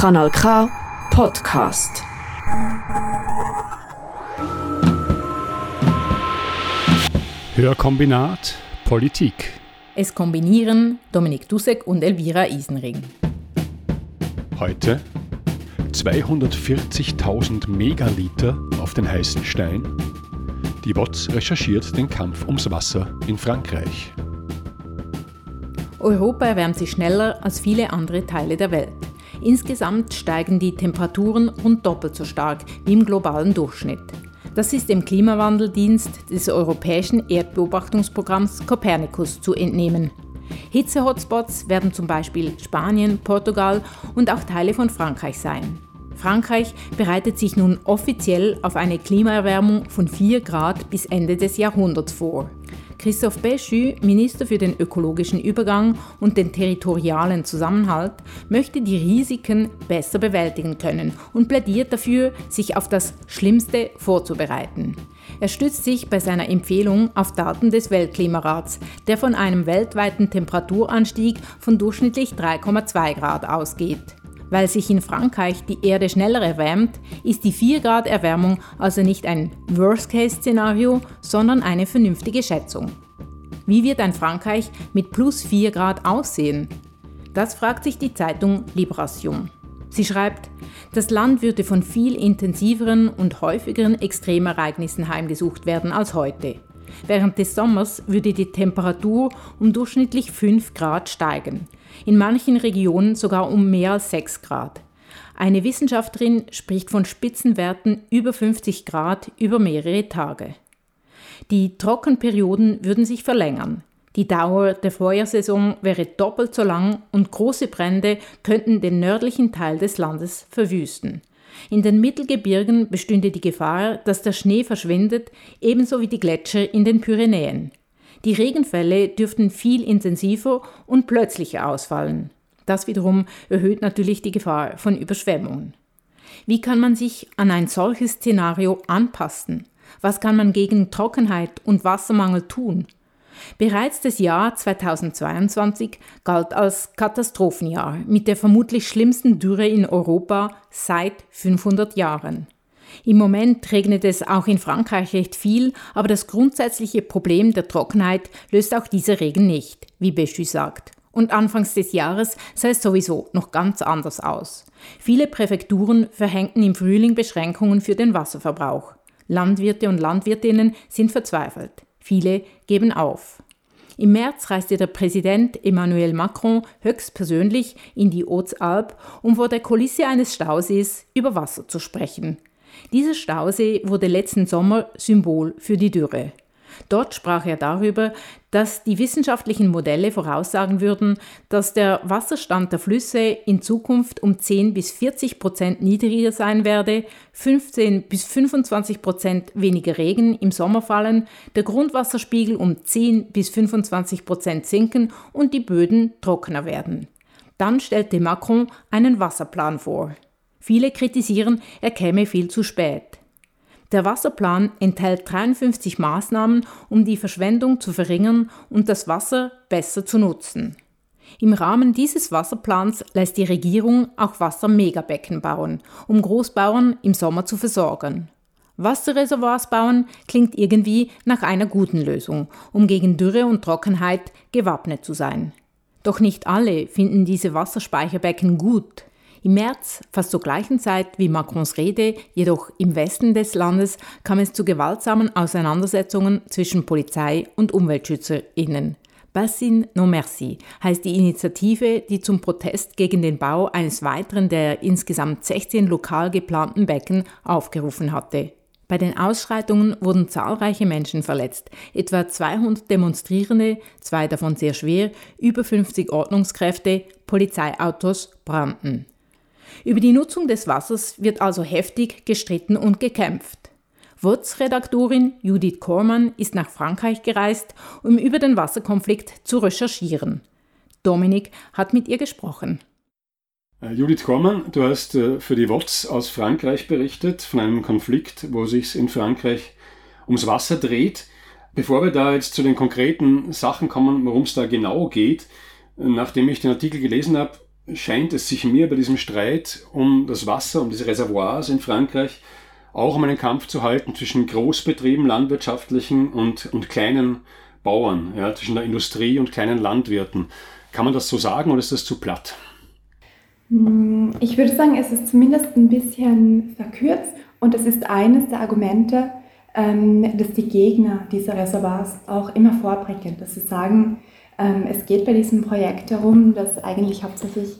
Kanal K Podcast. Hörkombinat Politik. Es kombinieren Dominik Dussek und Elvira Isenring. Heute 240.000 Megaliter auf den heißen Stein. Die WOTS recherchiert den Kampf ums Wasser in Frankreich. Europa erwärmt sich schneller als viele andere Teile der Welt. Insgesamt steigen die Temperaturen rund doppelt so stark wie im globalen Durchschnitt. Das ist dem Klimawandeldienst des europäischen Erdbeobachtungsprogramms Copernicus zu entnehmen. Hitze-Hotspots werden zum Beispiel Spanien, Portugal und auch Teile von Frankreich sein. Frankreich bereitet sich nun offiziell auf eine Klimaerwärmung von 4 Grad bis Ende des Jahrhunderts vor. Christophe Béchu, Minister für den ökologischen Übergang und den territorialen Zusammenhalt, möchte die Risiken besser bewältigen können und plädiert dafür, sich auf das Schlimmste vorzubereiten. Er stützt sich bei seiner Empfehlung auf Daten des Weltklimarats, der von einem weltweiten Temperaturanstieg von durchschnittlich 3,2 Grad ausgeht. Weil sich in Frankreich die Erde schneller erwärmt, ist die 4 Grad Erwärmung also nicht ein Worst-Case-Szenario, sondern eine vernünftige Schätzung. Wie wird ein Frankreich mit plus 4 Grad aussehen? Das fragt sich die Zeitung Libération. Sie schreibt, das Land würde von viel intensiveren und häufigeren Extremereignissen heimgesucht werden als heute. Während des Sommers würde die Temperatur um durchschnittlich 5 Grad steigen, in manchen Regionen sogar um mehr als 6 Grad. Eine Wissenschaftlerin spricht von Spitzenwerten über 50 Grad über mehrere Tage. Die Trockenperioden würden sich verlängern. Die Dauer der Feuersaison wäre doppelt so lang und große Brände könnten den nördlichen Teil des Landes verwüsten. In den Mittelgebirgen bestünde die Gefahr, dass der Schnee verschwindet, ebenso wie die Gletscher in den Pyrenäen. Die Regenfälle dürften viel intensiver und plötzlicher ausfallen. Das wiederum erhöht natürlich die Gefahr von Überschwemmungen. Wie kann man sich an ein solches Szenario anpassen? Was kann man gegen Trockenheit und Wassermangel tun? Bereits das Jahr 2022 galt als Katastrophenjahr mit der vermutlich schlimmsten Dürre in Europa seit 500 Jahren. Im Moment regnet es auch in Frankreich recht viel, aber das grundsätzliche Problem der Trockenheit löst auch dieser Regen nicht, wie Béchu sagt. Und anfangs des Jahres sah es sowieso noch ganz anders aus. Viele Präfekturen verhängten im Frühling Beschränkungen für den Wasserverbrauch. Landwirte und Landwirtinnen sind verzweifelt. Viele geben auf. Im März reiste der Präsident Emmanuel Macron höchstpersönlich in die Haute-Alpes, um vor der Kulisse eines Stausees über Wasser zu sprechen. Dieser Stausee wurde letzten Sommer Symbol für die Dürre. Dort sprach er darüber, dass die wissenschaftlichen Modelle voraussagen würden, dass der Wasserstand der Flüsse in Zukunft um 10 bis 40 Prozent niedriger sein werde, 15 bis 25 Prozent weniger Regen im Sommer fallen, der Grundwasserspiegel um 10 bis 25 Prozent sinken und die Böden trockener werden. Dann stellte Macron einen Wasserplan vor. Viele kritisieren, er käme viel zu spät. Der Wasserplan enthält 53 Maßnahmen, um die Verschwendung zu verringern und das Wasser besser zu nutzen. Im Rahmen dieses Wasserplans lässt die Regierung auch Wassermegabecken bauen, um Großbauern im Sommer zu versorgen. Wasserreservoirs bauen klingt irgendwie nach einer guten Lösung, um gegen Dürre und Trockenheit gewappnet zu sein. Doch nicht alle finden diese Wasserspeicherbecken gut. Im März, fast zur gleichen Zeit wie Macrons Rede, jedoch im Westen des Landes, kam es zu gewaltsamen Auseinandersetzungen zwischen Polizei und UmweltschützerInnen. Bassin No Merci heißt die Initiative, die zum Protest gegen den Bau eines weiteren der insgesamt 16 lokal geplanten Becken aufgerufen hatte. Bei den Ausschreitungen wurden zahlreiche Menschen verletzt, etwa 200 Demonstrierende, zwei davon sehr schwer, über 50 Ordnungskräfte, Polizeiautos brannten. Über die Nutzung des Wassers wird also heftig gestritten und gekämpft. WOTS-Redaktorin Judith Kormann ist nach Frankreich gereist, um über den Wasserkonflikt zu recherchieren. Dominik hat mit ihr gesprochen. Äh, Judith Kormann, du hast äh, für die WOTS aus Frankreich berichtet, von einem Konflikt, wo sich in Frankreich ums Wasser dreht. Bevor wir da jetzt zu den konkreten Sachen kommen, worum es da genau geht, nachdem ich den Artikel gelesen habe, scheint es sich mir bei diesem Streit um das Wasser, um diese Reservoirs in Frankreich, auch um einen Kampf zu halten zwischen Großbetrieben, landwirtschaftlichen und, und kleinen Bauern, ja, zwischen der Industrie und kleinen Landwirten. Kann man das so sagen oder ist das zu platt? Hm, ich würde sagen, es ist zumindest ein bisschen verkürzt und es ist eines der Argumente, ähm, dass die Gegner dieser Reservoirs auch immer vorbringen, dass sie sagen, es geht bei diesem Projekt darum, dass eigentlich hauptsächlich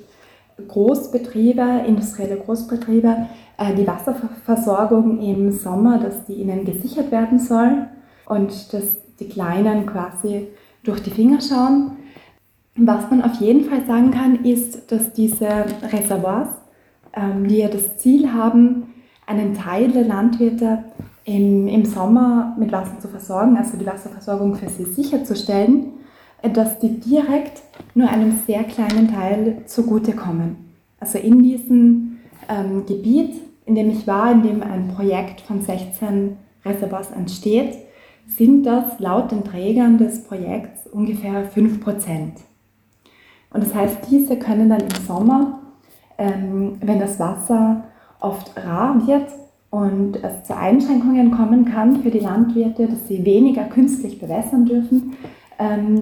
Großbetriebe, industrielle Großbetriebe, äh, die Wasserversorgung im Sommer, dass die ihnen gesichert werden soll und dass die Kleinen quasi durch die Finger schauen. Was man auf jeden Fall sagen kann, ist, dass diese Reservoirs, ähm, die ja das Ziel haben, einen Teil der Landwirte im, im Sommer mit Wasser zu versorgen, also die Wasserversorgung für sie sicherzustellen, dass die direkt nur einem sehr kleinen Teil zugutekommen. Also in diesem ähm, Gebiet, in dem ich war, in dem ein Projekt von 16 Reservoirs entsteht, sind das laut den Trägern des Projekts ungefähr 5 Prozent. Und das heißt, diese können dann im Sommer, ähm, wenn das Wasser oft rar wird und es zu Einschränkungen kommen kann für die Landwirte, dass sie weniger künstlich bewässern dürfen,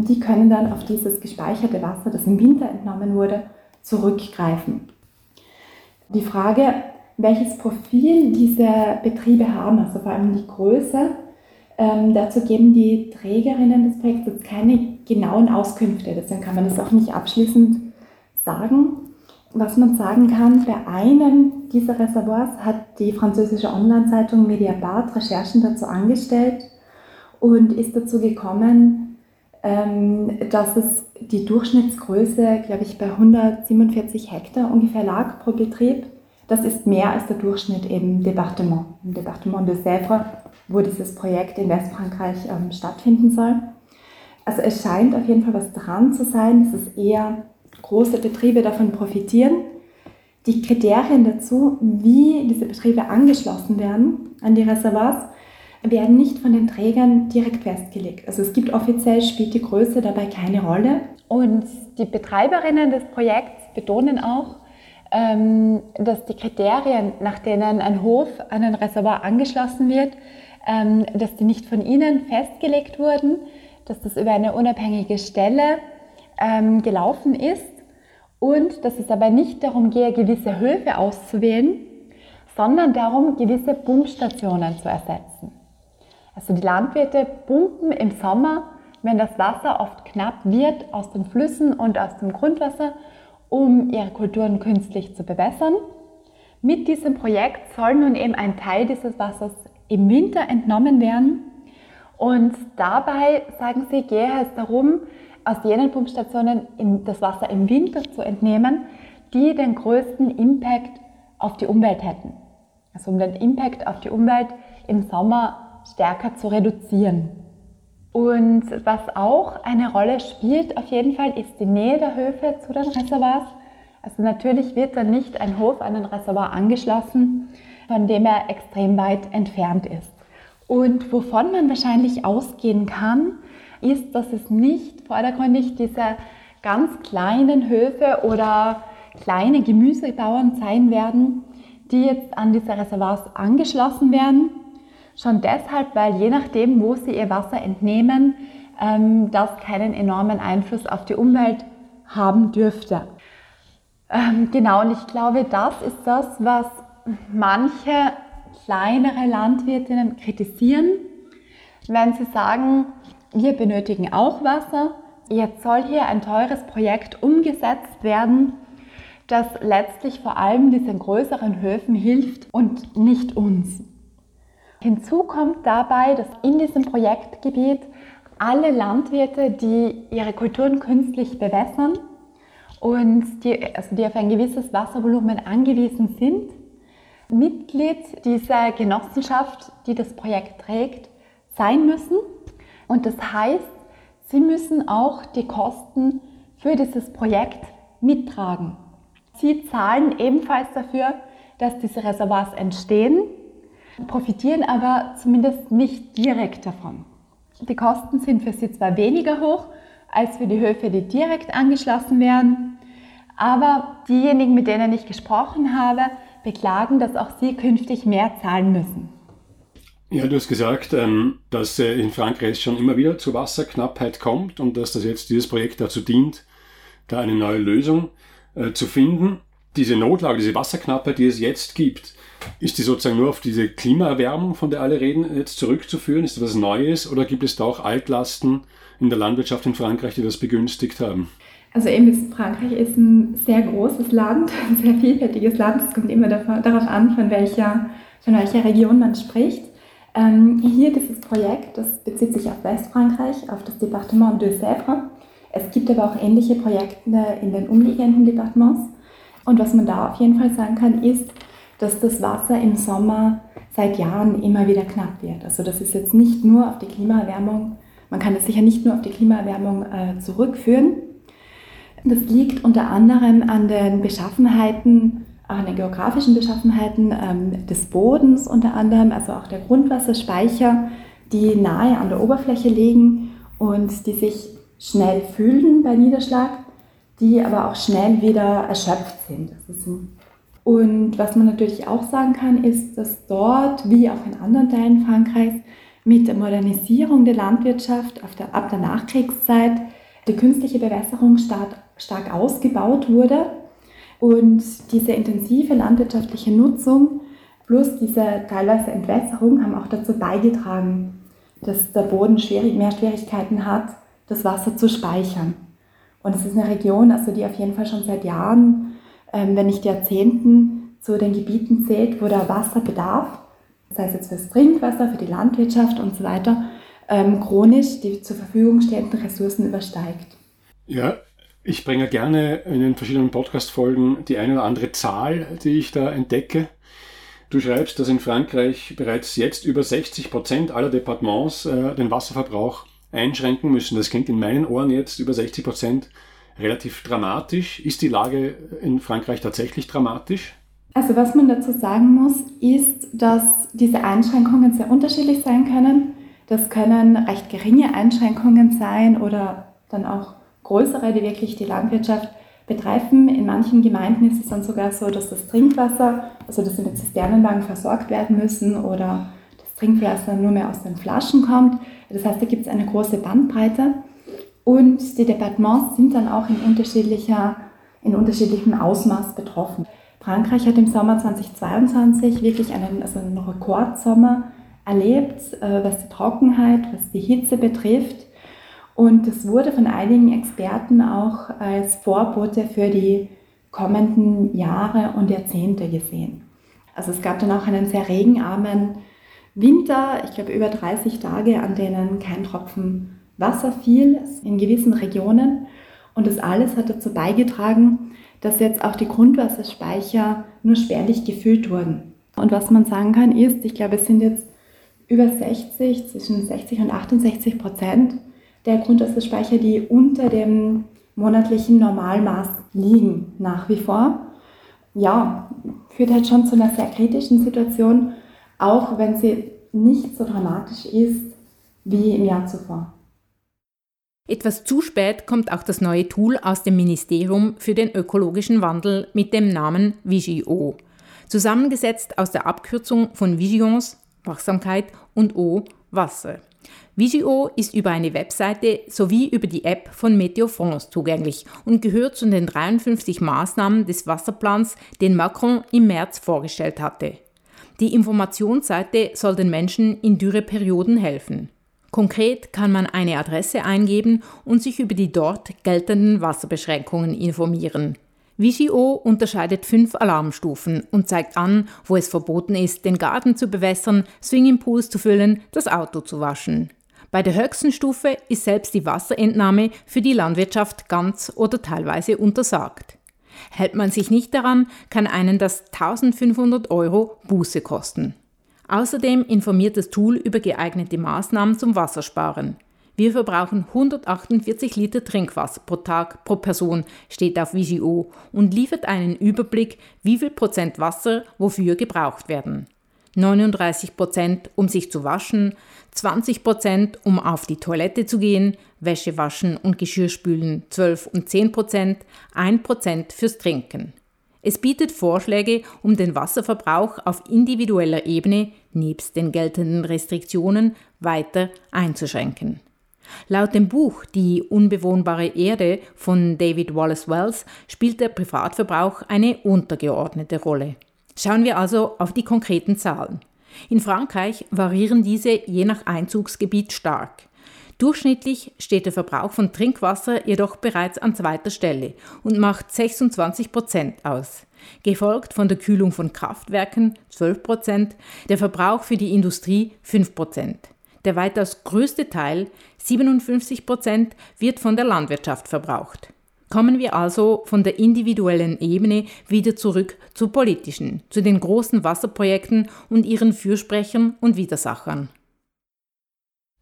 die können dann auf dieses gespeicherte Wasser, das im Winter entnommen wurde, zurückgreifen. Die Frage, welches Profil diese Betriebe haben, also vor allem die Größe, ähm, dazu geben die Trägerinnen des Projekts jetzt keine genauen Auskünfte, deswegen kann man das auch nicht abschließend sagen. Was man sagen kann, bei einem dieser Reservoirs hat die französische Online-Zeitung Mediapart Recherchen dazu angestellt und ist dazu gekommen, ähm, dass es die Durchschnittsgröße, glaube ich, bei 147 Hektar ungefähr lag pro Betrieb. Das ist mehr als der Durchschnitt im Departement, im Departement de Sèvres, wo dieses Projekt in Westfrankreich ähm, stattfinden soll. Also es scheint auf jeden Fall was dran zu sein, dass es eher große Betriebe davon profitieren. Die Kriterien dazu, wie diese Betriebe angeschlossen werden an die Reservoirs, werden nicht von den Trägern direkt festgelegt. Also es gibt offiziell, spielt die Größe dabei keine Rolle. Und die Betreiberinnen des Projekts betonen auch, ähm, dass die Kriterien, nach denen ein Hof an ein Reservoir angeschlossen wird, ähm, dass die nicht von ihnen festgelegt wurden, dass das über eine unabhängige Stelle ähm, gelaufen ist und dass es aber nicht darum gehe, gewisse Höfe auszuwählen, sondern darum, gewisse Pumpstationen zu ersetzen. Also die Landwirte pumpen im Sommer, wenn das Wasser oft knapp wird, aus den Flüssen und aus dem Grundwasser, um ihre Kulturen künstlich zu bewässern. Mit diesem Projekt soll nun eben ein Teil dieses Wassers im Winter entnommen werden. Und dabei, sagen sie, gehe es darum, aus jenen Pumpstationen das Wasser im Winter zu entnehmen, die den größten Impact auf die Umwelt hätten. Also um den Impact auf die Umwelt im Sommer stärker zu reduzieren. Und was auch eine Rolle spielt, auf jeden Fall, ist die Nähe der Höfe zu den Reservoirs. Also natürlich wird dann nicht ein Hof an ein Reservoir angeschlossen, von dem er extrem weit entfernt ist. Und wovon man wahrscheinlich ausgehen kann, ist, dass es nicht vordergründig diese ganz kleinen Höfe oder kleine Gemüsebauern sein werden, die jetzt an diese Reservoirs angeschlossen werden, Schon deshalb, weil je nachdem, wo sie ihr Wasser entnehmen, ähm, das keinen enormen Einfluss auf die Umwelt haben dürfte. Ähm, genau, und ich glaube, das ist das, was manche kleinere Landwirtinnen kritisieren, wenn sie sagen, wir benötigen auch Wasser, jetzt soll hier ein teures Projekt umgesetzt werden, das letztlich vor allem diesen größeren Höfen hilft und nicht uns. Hinzu kommt dabei, dass in diesem Projektgebiet alle Landwirte, die ihre Kulturen künstlich bewässern und die, also die auf ein gewisses Wasservolumen angewiesen sind, Mitglied dieser Genossenschaft, die das Projekt trägt, sein müssen. Und das heißt, sie müssen auch die Kosten für dieses Projekt mittragen. Sie zahlen ebenfalls dafür, dass diese Reservoirs entstehen profitieren aber zumindest nicht direkt davon. Die Kosten sind für sie zwar weniger hoch als für die Höfe, die direkt angeschlossen werden, Aber diejenigen, mit denen ich gesprochen habe, beklagen, dass auch sie künftig mehr zahlen müssen. Ja, du hast gesagt, ähm, dass äh, in Frankreich schon immer wieder zu Wasserknappheit kommt und dass das jetzt dieses Projekt dazu dient, da eine neue Lösung äh, zu finden. Diese Notlage, diese Wasserknappheit, die es jetzt gibt, ist die sozusagen nur auf diese Klimaerwärmung, von der alle reden, jetzt zurückzuführen? Ist das was Neues oder gibt es da auch Altlasten in der Landwirtschaft in Frankreich, die das begünstigt haben? Also eben Frankreich ist ein sehr großes Land, ein sehr vielfältiges Land. Es kommt immer darauf an, von welcher, von welcher Region man spricht. Ähm, hier dieses Projekt, das bezieht sich auf Westfrankreich, auf das Departement de Sèvres. Es gibt aber auch ähnliche Projekte in den umliegenden Departements. Und was man da auf jeden Fall sagen kann, ist, dass das Wasser im Sommer seit Jahren immer wieder knapp wird. Also das ist jetzt nicht nur auf die Klimaerwärmung, man kann es sicher nicht nur auf die Klimaerwärmung äh, zurückführen. Das liegt unter anderem an den Beschaffenheiten an den geografischen Beschaffenheiten ähm, des Bodens unter anderem, also auch der Grundwasserspeicher, die nahe an der Oberfläche liegen und die sich schnell füllen bei Niederschlag, die aber auch schnell wieder erschöpft sind. Und was man natürlich auch sagen kann, ist, dass dort, wie auch in anderen Teilen Frankreichs, mit der Modernisierung der Landwirtschaft der, ab der Nachkriegszeit die künstliche Bewässerung stark, stark ausgebaut wurde und diese intensive landwirtschaftliche Nutzung plus diese teilweise Entwässerung haben auch dazu beigetragen, dass der Boden schwierig, mehr Schwierigkeiten hat, das Wasser zu speichern. Und es ist eine Region, also die auf jeden Fall schon seit Jahren, wenn nicht Jahrzehnten, zu den Gebieten zählt, wo der Wasserbedarf, sei es jetzt fürs Trinkwasser, für die Landwirtschaft und so weiter, ähm, chronisch die zur Verfügung stehenden Ressourcen übersteigt. Ja, ich bringe gerne in den verschiedenen Podcast-Folgen die eine oder andere Zahl, die ich da entdecke. Du schreibst, dass in Frankreich bereits jetzt über 60 Prozent aller Departements äh, den Wasserverbrauch einschränken müssen. Das klingt in meinen Ohren jetzt über 60 Prozent relativ dramatisch. Ist die Lage in Frankreich tatsächlich dramatisch? Also was man dazu sagen muss, ist, dass diese Einschränkungen sehr unterschiedlich sein können. Das können recht geringe Einschränkungen sein oder dann auch größere, die wirklich die Landwirtschaft betreiben. In manchen Gemeinden ist es dann sogar so, dass das Trinkwasser, also dass sie mit Zisternenwagen versorgt werden müssen oder das Trinkwasser nur mehr aus den Flaschen kommt. Das heißt, da gibt es eine große Bandbreite. Und die Departements sind dann auch in, unterschiedlicher, in unterschiedlichem Ausmaß betroffen. Frankreich hat im Sommer 2022 wirklich einen, also einen Rekordsommer erlebt, äh, was die Trockenheit, was die Hitze betrifft. Und es wurde von einigen Experten auch als Vorbote für die kommenden Jahre und Jahrzehnte gesehen. Also es gab dann auch einen sehr regenarmen Winter, ich glaube über 30 Tage, an denen kein Tropfen Wasser fiel in gewissen Regionen. Und das alles hat dazu beigetragen, dass jetzt auch die Grundwasserspeicher nur spärlich gefüllt wurden. Und was man sagen kann ist, ich glaube, es sind jetzt über 60, zwischen 60 und 68 Prozent der Grundwasserspeicher, die unter dem monatlichen Normalmaß liegen nach wie vor. Ja, führt halt schon zu einer sehr kritischen Situation, auch wenn sie nicht so dramatisch ist wie im Jahr zuvor. Etwas zu spät kommt auch das neue Tool aus dem Ministerium für den ökologischen Wandel mit dem Namen Vigio. Zusammengesetzt aus der Abkürzung von Vigions, Wachsamkeit und O, Wasser. Vigio ist über eine Webseite sowie über die App von Meteo France zugänglich und gehört zu den 53 Maßnahmen des Wasserplans, den Macron im März vorgestellt hatte. Die Informationsseite soll den Menschen in Dürreperioden helfen. Konkret kann man eine Adresse eingeben und sich über die dort geltenden Wasserbeschränkungen informieren. Vigio unterscheidet fünf Alarmstufen und zeigt an, wo es verboten ist, den Garten zu bewässern, Swingingpools zu füllen, das Auto zu waschen. Bei der höchsten Stufe ist selbst die Wasserentnahme für die Landwirtschaft ganz oder teilweise untersagt. Hält man sich nicht daran, kann einen das 1500 Euro Buße kosten. Außerdem informiert das Tool über geeignete Maßnahmen zum Wassersparen. Wir verbrauchen 148 Liter Trinkwasser pro Tag pro Person, steht auf Vigio und liefert einen Überblick, wie viel Prozent Wasser wofür gebraucht werden. 39 Prozent, um sich zu waschen, 20 Prozent, um auf die Toilette zu gehen, Wäsche waschen und Geschirrspülen 12 und 10 Prozent, 1 Prozent fürs Trinken. Es bietet Vorschläge, um den Wasserverbrauch auf individueller Ebene nebst den geltenden Restriktionen weiter einzuschränken. Laut dem Buch Die unbewohnbare Erde von David Wallace Wells spielt der Privatverbrauch eine untergeordnete Rolle. Schauen wir also auf die konkreten Zahlen. In Frankreich variieren diese je nach Einzugsgebiet stark. Durchschnittlich steht der Verbrauch von Trinkwasser jedoch bereits an zweiter Stelle und macht 26 Prozent aus, gefolgt von der Kühlung von Kraftwerken 12 Prozent, der Verbrauch für die Industrie 5 Prozent. Der weitaus größte Teil, 57 Prozent, wird von der Landwirtschaft verbraucht. Kommen wir also von der individuellen Ebene wieder zurück zur politischen, zu den großen Wasserprojekten und ihren Fürsprechern und Widersachern.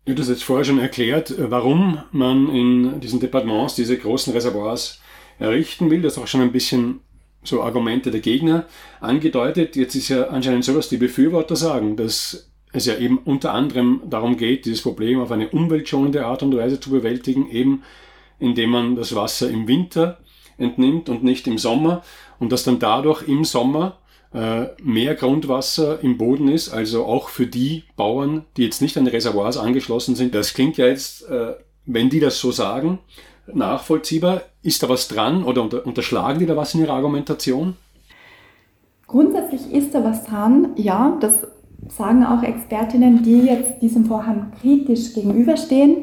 Du hast jetzt vorher schon erklärt, warum man in diesen Departements diese großen Reservoirs errichten will. Das ist auch schon ein bisschen so Argumente der Gegner angedeutet. Jetzt ist ja anscheinend so, dass die Befürworter sagen, dass es ja eben unter anderem darum geht, dieses Problem auf eine umweltschonende Art und Weise zu bewältigen, eben indem man das Wasser im Winter entnimmt und nicht im Sommer und dass dann dadurch im Sommer äh, mehr Grundwasser im Boden ist, also auch für die Bauern, die jetzt nicht an Reservoirs angeschlossen sind. Das klingt ja jetzt, äh, wenn die das so sagen, nachvollziehbar. Ist da was dran oder unterschlagen die da was in ihrer Argumentation? Grundsätzlich ist da was dran, ja. Das sagen auch Expertinnen, die jetzt diesem Vorhaben kritisch gegenüberstehen,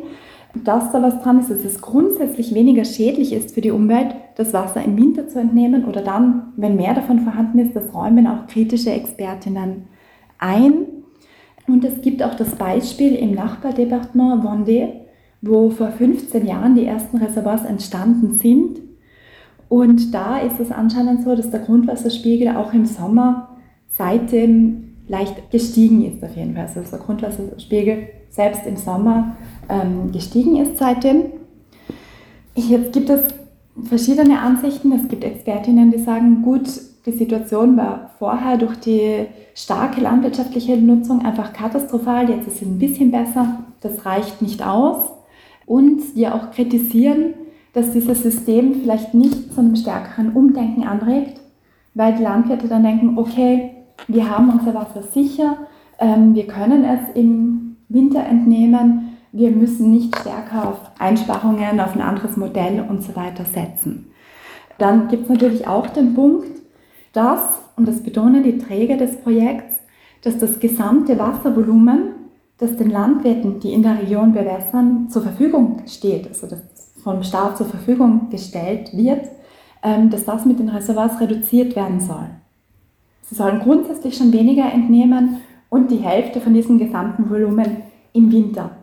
dass da was dran ist, dass es grundsätzlich weniger schädlich ist für die Umwelt, das Wasser im Winter zu entnehmen oder dann, wenn mehr davon vorhanden ist, das räumen auch kritische Expertinnen ein. Und es gibt auch das Beispiel im Nachbardepartement Vendée, wo vor 15 Jahren die ersten Reservoirs entstanden sind. Und da ist es anscheinend so, dass der Grundwasserspiegel auch im Sommer seitdem leicht gestiegen ist auf jeden Fall. Also der Grundwasserspiegel selbst im Sommer ähm, gestiegen ist seitdem. Jetzt gibt es verschiedene Ansichten. Es gibt Expertinnen, die sagen, gut, die Situation war vorher durch die starke landwirtschaftliche Nutzung einfach katastrophal. Jetzt ist es ein bisschen besser. Das reicht nicht aus. Und die auch kritisieren, dass dieses System vielleicht nicht zu einem stärkeren Umdenken anregt, weil die Landwirte dann denken, okay, wir haben unser Wasser sicher, ähm, wir können es im Winter entnehmen, wir müssen nicht stärker auf Einsparungen, auf ein anderes Modell und so weiter setzen. Dann gibt es natürlich auch den Punkt, dass, und das betonen die Träger des Projekts, dass das gesamte Wasservolumen, das den Landwirten, die in der Region bewässern, zur Verfügung steht, also das vom Staat zur Verfügung gestellt wird, ähm, dass das mit den Reservoirs reduziert werden soll. Sie sollen grundsätzlich schon weniger entnehmen und die Hälfte von diesem gesamten Volumen im Winter.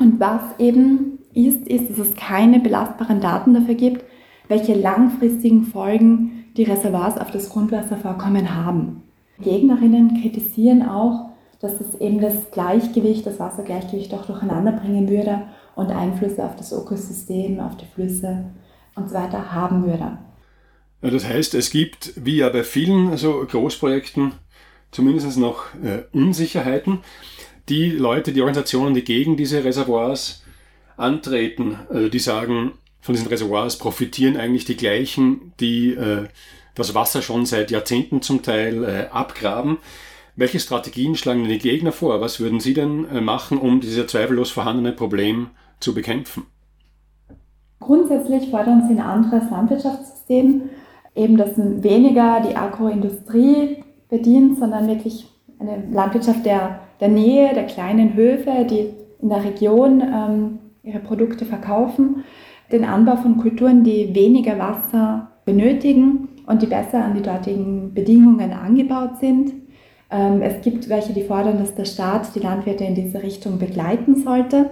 Und was eben ist, ist, dass es keine belastbaren Daten dafür gibt, welche langfristigen Folgen die Reservoirs auf das Grundwasservorkommen haben. Gegnerinnen kritisieren auch, dass es eben das Gleichgewicht, das Wassergleichgewicht auch durcheinander bringen würde und Einflüsse auf das Ökosystem, auf die Flüsse und so weiter haben würde. Das heißt, es gibt, wie ja bei vielen so Großprojekten, zumindest noch äh, Unsicherheiten. Die Leute, die Organisationen, die gegen diese Reservoirs antreten, also die sagen, von diesen Reservoirs profitieren eigentlich die gleichen, die äh, das Wasser schon seit Jahrzehnten zum Teil äh, abgraben. Welche Strategien schlagen die Gegner vor? Was würden Sie denn äh, machen, um dieses zweifellos vorhandene Problem zu bekämpfen? Grundsätzlich fordern Sie ein anderes Landwirtschaftssystem, eben das weniger die Agroindustrie bedient, sondern wirklich eine Landwirtschaft der, der Nähe, der kleinen Höfe, die in der Region ähm, ihre Produkte verkaufen, den Anbau von Kulturen, die weniger Wasser benötigen und die besser an die dortigen Bedingungen angebaut sind. Ähm, es gibt welche, die fordern, dass der Staat die Landwirte in diese Richtung begleiten sollte.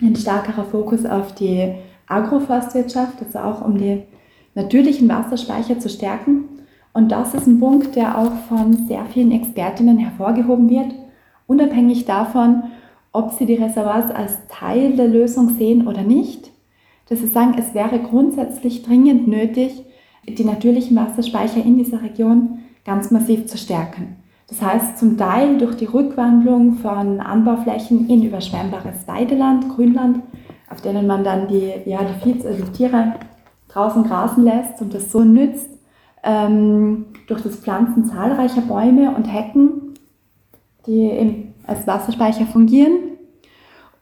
Ein stärkerer Fokus auf die Agroforstwirtschaft, also auch um die natürlichen Wasserspeicher zu stärken. Und das ist ein Punkt, der auch von sehr vielen Expertinnen hervorgehoben wird, unabhängig davon, ob sie die Reservoirs als Teil der Lösung sehen oder nicht. Dass sie sagen, es wäre grundsätzlich dringend nötig, die natürlichen Wasserspeicher in dieser Region ganz massiv zu stärken. Das heißt zum Teil durch die Rückwandlung von Anbauflächen in überschwemmbares Weideland, Grünland, auf denen man dann die, ja, die, Vieh, also die Tiere draußen grasen lässt und das so nützt, ähm, durch das Pflanzen zahlreicher Bäume und Hecken, die als Wasserspeicher fungieren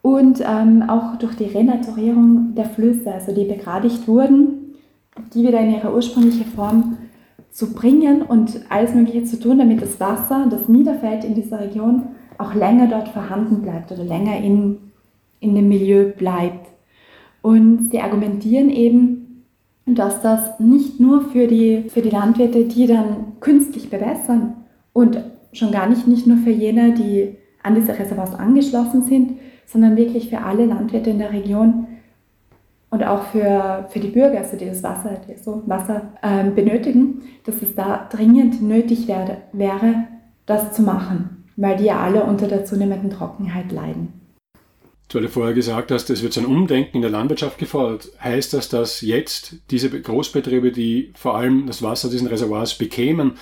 und ähm, auch durch die Renaturierung der Flüsse, also die begradigt wurden, die wieder in ihre ursprüngliche Form zu bringen und alles Mögliche zu tun, damit das Wasser, das niederfällt in dieser Region, auch länger dort vorhanden bleibt oder länger in, in dem Milieu bleibt. Und sie argumentieren eben, dass das nicht nur für die, für die Landwirte, die dann künstlich bewässern und schon gar nicht, nicht nur für jene, die an diese Reservoirs angeschlossen sind, sondern wirklich für alle Landwirte in der Region und auch für, für die Bürger, also die das Wasser, die so Wasser ähm, benötigen, dass es da dringend nötig werde, wäre, das zu machen, weil die ja alle unter der zunehmenden Trockenheit leiden. Du vorher gesagt hast, es wird so ein Umdenken in der Landwirtschaft gefordert. Heißt das, dass jetzt diese Großbetriebe, die vor allem das Wasser diesen Reservoirs bekämen,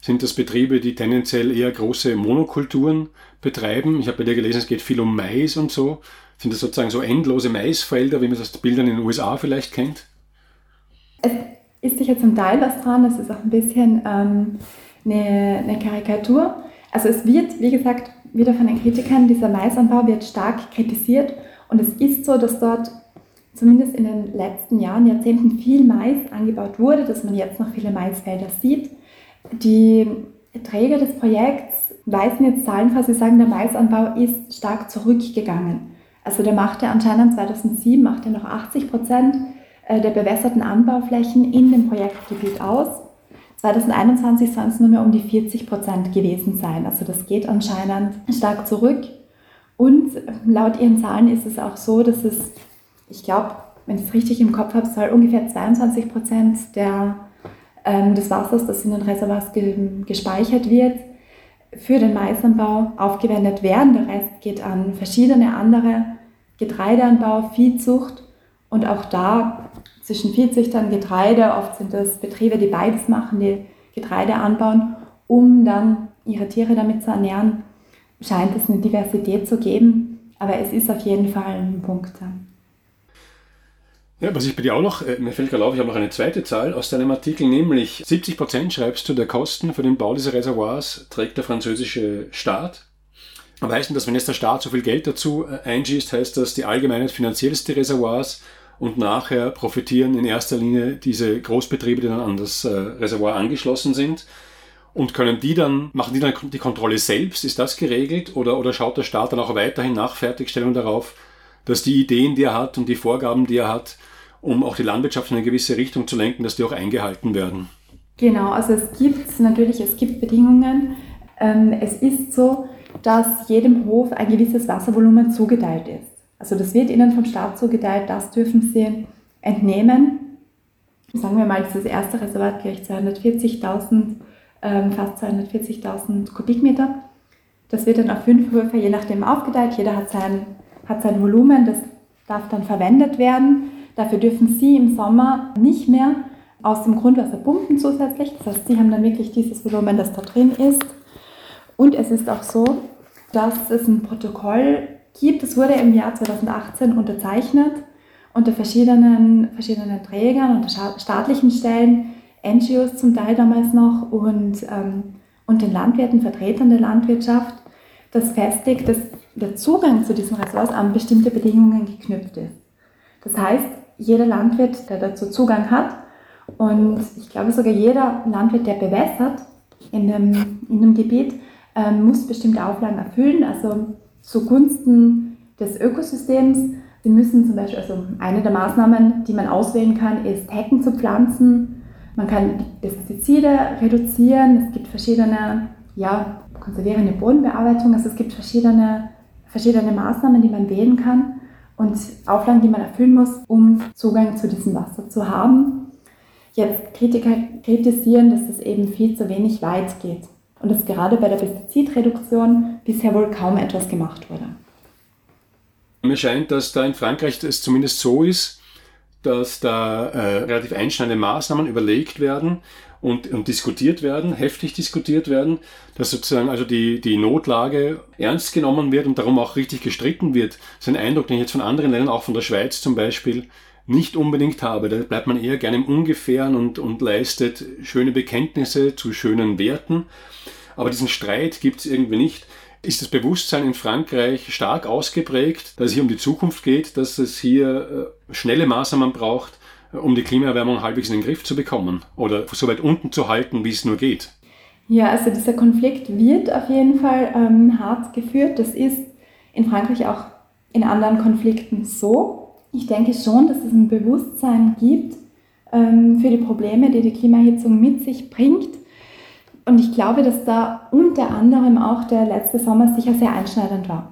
sind das Betriebe, die tendenziell eher große Monokulturen betreiben? Ich habe bei dir gelesen, es geht viel um Mais und so. Sind das sozusagen so endlose Maisfelder, wie man das aus Bildern in den USA vielleicht kennt? Es ist sicher zum Teil was dran, das ist auch ein bisschen ähm, eine, eine Karikatur. Also es wird, wie gesagt, wieder von den Kritikern, dieser Maisanbau wird stark kritisiert und es ist so, dass dort zumindest in den letzten Jahren, Jahrzehnten viel Mais angebaut wurde, dass man jetzt noch viele Maisfelder sieht. Die Träger des Projekts weisen jetzt Zahlen vor, sie sagen, der Maisanbau ist stark zurückgegangen. Also der machte anscheinend 2007 machte noch 80 Prozent äh, der bewässerten Anbauflächen in dem Projektgebiet aus. 2021 sollen es nur mehr um die 40 Prozent gewesen sein. Also das geht anscheinend stark zurück. Und laut ihren Zahlen ist es auch so, dass es, ich glaube, wenn ich es richtig im Kopf habe, soll ungefähr 22 Prozent der, ähm, des Wassers, das in den Reservoirs ge gespeichert wird, für den Maisanbau aufgewendet werden. Der Rest geht an verschiedene andere Getreideanbau, Viehzucht und auch da zwischen Viehzüchtern, Getreide, oft sind das Betriebe, die beides machen, die Getreide anbauen, um dann ihre Tiere damit zu ernähren, scheint es eine Diversität zu geben, aber es ist auf jeden Fall ein Punkt. Ja, was ich bei dir auch noch, äh, mir fällt gerade auf, ich habe noch eine zweite Zahl aus deinem Artikel, nämlich 70 Prozent schreibst du der Kosten für den Bau dieser Reservoirs trägt der französische Staat. Aber heißt denn das, wenn jetzt der Staat so viel Geld dazu äh, einschießt, heißt das, die Allgemeinheit finanziert die Reservoirs und nachher profitieren in erster Linie diese Großbetriebe, die dann an das äh, Reservoir angeschlossen sind? Und können die dann, machen die dann die Kontrolle selbst? Ist das geregelt? Oder, oder schaut der Staat dann auch weiterhin nach Fertigstellung darauf, dass die Ideen, die er hat und die Vorgaben, die er hat, um auch die Landwirtschaft in eine gewisse Richtung zu lenken, dass die auch eingehalten werden? Genau, also es gibt natürlich, es gibt Bedingungen. Ähm, es ist so, dass jedem Hof ein gewisses Wasservolumen zugeteilt ist. Also das wird ihnen vom Staat zugeteilt, das dürfen sie entnehmen. Sagen wir mal, das erste Reservat kriegt 240.000, ähm, fast 240.000 Kubikmeter. Das wird dann auf fünf Höfe je nachdem aufgeteilt. Jeder hat sein, hat sein Volumen, das darf dann verwendet werden. Dafür dürfen sie im Sommer nicht mehr aus dem Grundwasser pumpen zusätzlich. Das heißt, sie haben dann wirklich dieses Volumen, das da drin ist. Und es ist auch so, dass es ein Protokoll gibt. Es wurde im Jahr 2018 unterzeichnet unter verschiedenen, verschiedenen Trägern, unter staatlichen Stellen, NGOs zum Teil damals noch und, ähm, und den Landwirten, Vertretern der Landwirtschaft, das festigt, dass der Zugang zu diesen Ressorts an bestimmte Bedingungen geknüpft ist. Das heißt, jeder Landwirt, der dazu Zugang hat, und ich glaube sogar jeder Landwirt, der bewässert in dem, in dem Gebiet, ähm, muss bestimmte Auflagen erfüllen, also zugunsten des Ökosystems. Sie müssen zum Beispiel, also eine der Maßnahmen, die man auswählen kann, ist Hecken zu pflanzen. Man kann Pestizide reduzieren. Es gibt verschiedene, ja, konservierende Bodenbearbeitung. Also es gibt verschiedene, verschiedene Maßnahmen, die man wählen kann und Auflagen, die man erfüllen muss, um Zugang zu diesem Wasser zu haben. Jetzt Kritiker kritisieren, dass es eben viel zu wenig weit geht und dass gerade bei der Pestizidreduktion bisher wohl kaum etwas gemacht wurde. Mir scheint, dass da in Frankreich es zumindest so ist, dass da äh, relativ einschneidende Maßnahmen überlegt werden und, und diskutiert werden, heftig diskutiert werden, dass sozusagen also die, die Notlage ernst genommen wird und darum auch richtig gestritten wird. Das ist ein Eindruck, den ich jetzt von anderen Ländern, auch von der Schweiz zum Beispiel, nicht unbedingt habe. Da bleibt man eher gerne im Ungefähren und, und leistet schöne Bekenntnisse zu schönen Werten. Aber diesen Streit gibt es irgendwie nicht. Ist das Bewusstsein in Frankreich stark ausgeprägt, dass es hier um die Zukunft geht, dass es hier äh, schnelle Maßnahmen braucht, äh, um die Klimaerwärmung halbwegs in den Griff zu bekommen oder so weit unten zu halten, wie es nur geht? Ja, also dieser Konflikt wird auf jeden Fall ähm, hart geführt. Das ist in Frankreich auch in anderen Konflikten so ich denke schon, dass es ein Bewusstsein gibt ähm, für die Probleme, die die Klimaerhitzung mit sich bringt. Und ich glaube, dass da unter anderem auch der letzte Sommer sicher sehr einschneidend war.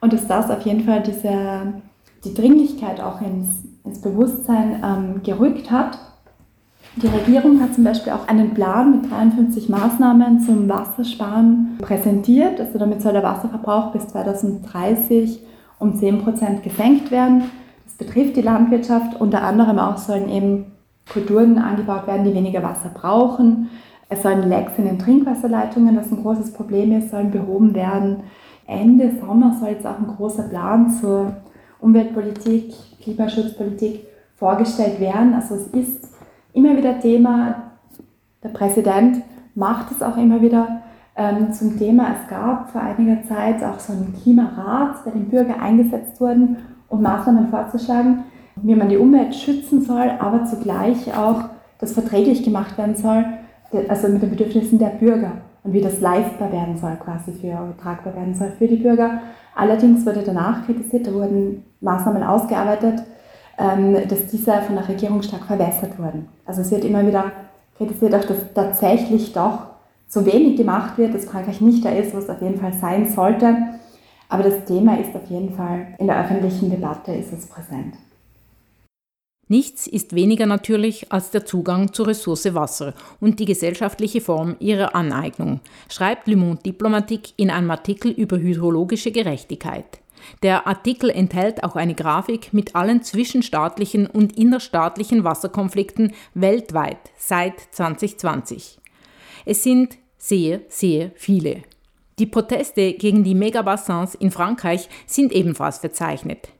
Und dass das auf jeden Fall diese, die Dringlichkeit auch ins, ins Bewusstsein ähm, gerückt hat. Die Regierung hat zum Beispiel auch einen Plan mit 53 Maßnahmen zum Wassersparen präsentiert. Also damit soll der Wasserverbrauch bis 2030 um 10 Prozent gesenkt werden betrifft die Landwirtschaft. Unter anderem auch sollen eben Kulturen angebaut werden, die weniger Wasser brauchen. Es sollen Lecks in den Trinkwasserleitungen, das ein großes Problem ist, sollen behoben werden. Ende Sommer soll jetzt auch ein großer Plan zur Umweltpolitik, Klimaschutzpolitik vorgestellt werden. Also es ist immer wieder Thema. Der Präsident macht es auch immer wieder ähm, zum Thema. Es gab vor einiger Zeit auch so einen Klimarat, bei dem Bürger eingesetzt wurden, und Maßnahmen vorzuschlagen, wie man die Umwelt schützen soll, aber zugleich auch das verträglich gemacht werden soll, also mit den Bedürfnissen der Bürger und wie das leistbar werden soll, quasi für tragbar werden soll für die Bürger. Allerdings wurde danach kritisiert, da wurden Maßnahmen ausgearbeitet, ähm, dass diese von der Regierung stark verwässert wurden. Also es wird immer wieder kritisiert, auch dass tatsächlich doch zu wenig gemacht wird, dass Frankreich nicht da ist, wo es auf jeden Fall sein sollte. Aber das Thema ist auf jeden Fall in der öffentlichen Debatte ist es präsent. Nichts ist weniger natürlich als der Zugang zur Ressource Wasser und die gesellschaftliche Form ihrer Aneignung, schreibt Le Monde Diplomatique in einem Artikel über hydrologische Gerechtigkeit. Der Artikel enthält auch eine Grafik mit allen zwischenstaatlichen und innerstaatlichen Wasserkonflikten weltweit seit 2020. Es sind sehr, sehr viele. Die Proteste gegen die Megabassins in Frankreich sind ebenfalls verzeichnet.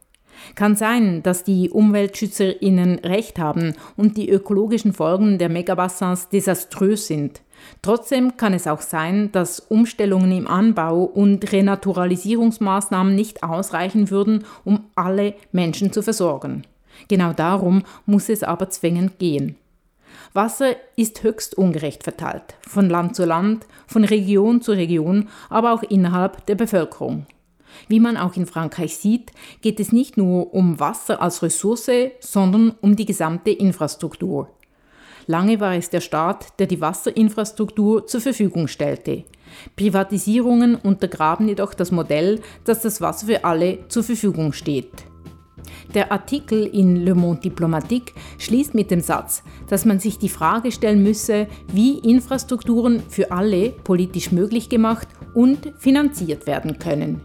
Kann sein, dass die UmweltschützerInnen recht haben und die ökologischen Folgen der Megabassins desaströs sind. Trotzdem kann es auch sein, dass Umstellungen im Anbau und Renaturalisierungsmaßnahmen nicht ausreichen würden, um alle Menschen zu versorgen. Genau darum muss es aber zwingend gehen. Wasser ist höchst ungerecht verteilt, von Land zu Land, von Region zu Region, aber auch innerhalb der Bevölkerung. Wie man auch in Frankreich sieht, geht es nicht nur um Wasser als Ressource, sondern um die gesamte Infrastruktur. Lange war es der Staat, der die Wasserinfrastruktur zur Verfügung stellte. Privatisierungen untergraben jedoch das Modell, dass das Wasser für alle zur Verfügung steht. Der Artikel in Le Monde Diplomatique schließt mit dem Satz, dass man sich die Frage stellen müsse, wie Infrastrukturen für alle politisch möglich gemacht und finanziert werden können.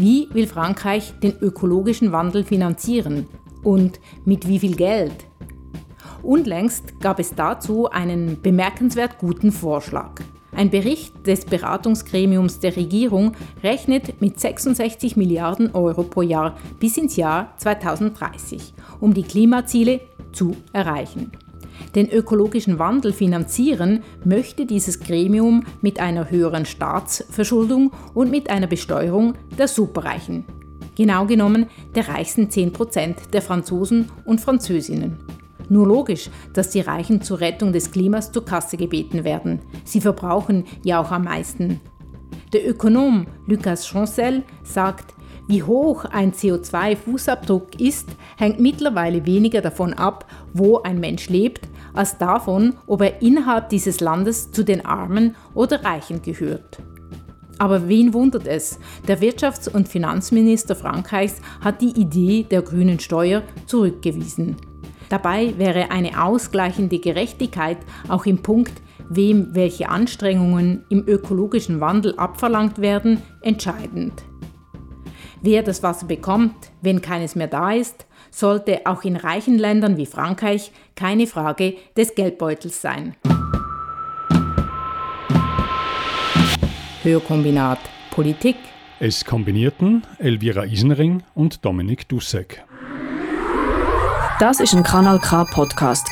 Wie will Frankreich den ökologischen Wandel finanzieren und mit wie viel Geld? Unlängst gab es dazu einen bemerkenswert guten Vorschlag. Ein Bericht des Beratungsgremiums der Regierung rechnet mit 66 Milliarden Euro pro Jahr bis ins Jahr 2030, um die Klimaziele zu erreichen. Den ökologischen Wandel finanzieren möchte dieses Gremium mit einer höheren Staatsverschuldung und mit einer Besteuerung der Superreichen. Genau genommen der reichsten 10% der Franzosen und Französinnen. Nur logisch, dass die Reichen zur Rettung des Klimas zur Kasse gebeten werden. Sie verbrauchen ja auch am meisten. Der Ökonom Lucas Chancel sagt, wie hoch ein CO2-Fußabdruck ist, hängt mittlerweile weniger davon ab, wo ein Mensch lebt, als davon, ob er innerhalb dieses Landes zu den Armen oder Reichen gehört. Aber wen wundert es? Der Wirtschafts- und Finanzminister Frankreichs hat die Idee der grünen Steuer zurückgewiesen. Dabei wäre eine ausgleichende Gerechtigkeit auch im Punkt, wem welche Anstrengungen im ökologischen Wandel abverlangt werden, entscheidend. Wer das Wasser bekommt, wenn keines mehr da ist, sollte auch in reichen Ländern wie Frankreich keine Frage des Geldbeutels sein. Hörkombinat Politik. Es kombinierten Elvira Isenring und Dominik Dussek. Das ist ein Kanal K Podcast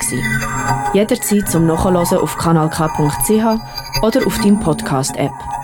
Jederzeit zum Nachhören auf kanalk.ch oder auf deinem Podcast App.